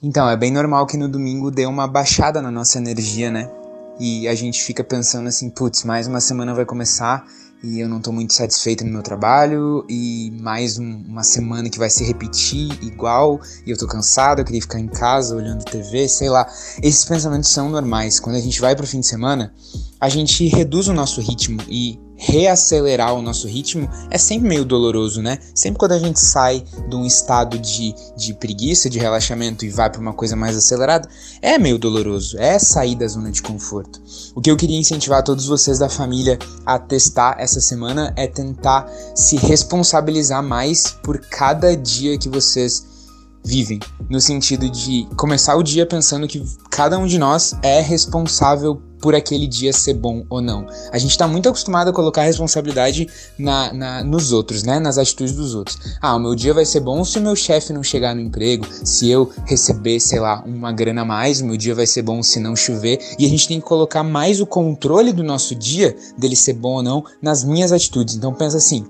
Então, é bem normal que no domingo dê uma baixada na nossa energia, né? E a gente fica pensando assim, putz, mais uma semana vai começar e eu não tô muito satisfeito no meu trabalho e mais um, uma semana que vai se repetir igual e eu tô cansado, eu queria ficar em casa olhando TV, sei lá. Esses pensamentos são normais. Quando a gente vai pro fim de semana, a gente reduz o nosso ritmo e reacelerar o nosso ritmo é sempre meio doloroso, né? Sempre quando a gente sai de um estado de, de preguiça, de relaxamento e vai para uma coisa mais acelerada, é meio doloroso, é sair da zona de conforto. O que eu queria incentivar todos vocês da família a testar essa semana é tentar se responsabilizar mais por cada dia que vocês vivem, no sentido de começar o dia pensando que cada um de nós é responsável por aquele dia ser bom ou não. A gente está muito acostumado a colocar a responsabilidade na, na, nos outros, né? Nas atitudes dos outros. Ah, o meu dia vai ser bom se o meu chefe não chegar no emprego, se eu receber, sei lá, uma grana a mais, o meu dia vai ser bom se não chover. E a gente tem que colocar mais o controle do nosso dia, dele ser bom ou não, nas minhas atitudes. Então pensa assim,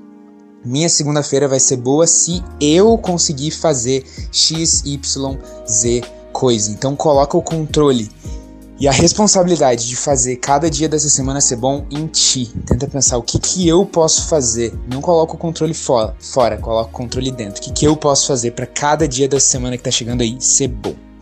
minha segunda-feira vai ser boa se eu conseguir fazer X, Y, Z coisa. Então coloca o controle e a responsabilidade de fazer cada dia dessa semana ser bom em ti. Tenta pensar o que, que eu posso fazer. Não coloca o controle fora, fora coloca o controle dentro. O que, que eu posso fazer para cada dia dessa semana que tá chegando aí ser bom.